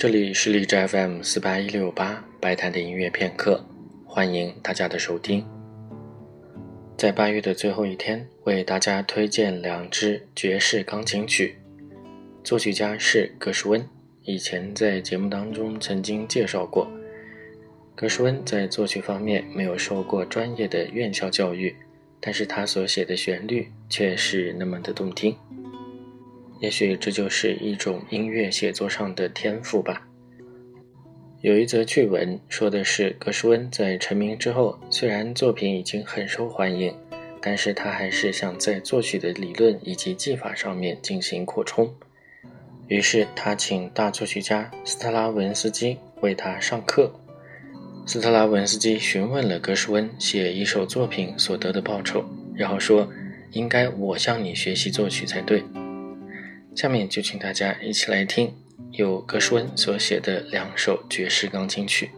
这里是荔枝 FM 四八一六八白谈的音乐片刻，欢迎大家的收听。在八月的最后一天，为大家推荐两支爵士钢琴曲，作曲家是格什温。以前在节目当中曾经介绍过，格什温在作曲方面没有受过专业的院校教育，但是他所写的旋律却是那么的动听。也许这就是一种音乐写作上的天赋吧。有一则趣闻，说的是格什温在成名之后，虽然作品已经很受欢迎，但是他还是想在作曲的理论以及技法上面进行扩充。于是他请大作曲家斯特拉文斯基为他上课。斯特拉文斯基询问了格什温写一首作品所得的报酬，然后说：“应该我向你学习作曲才对。”下面就请大家一起来听由格什温所写的两首爵士钢琴曲。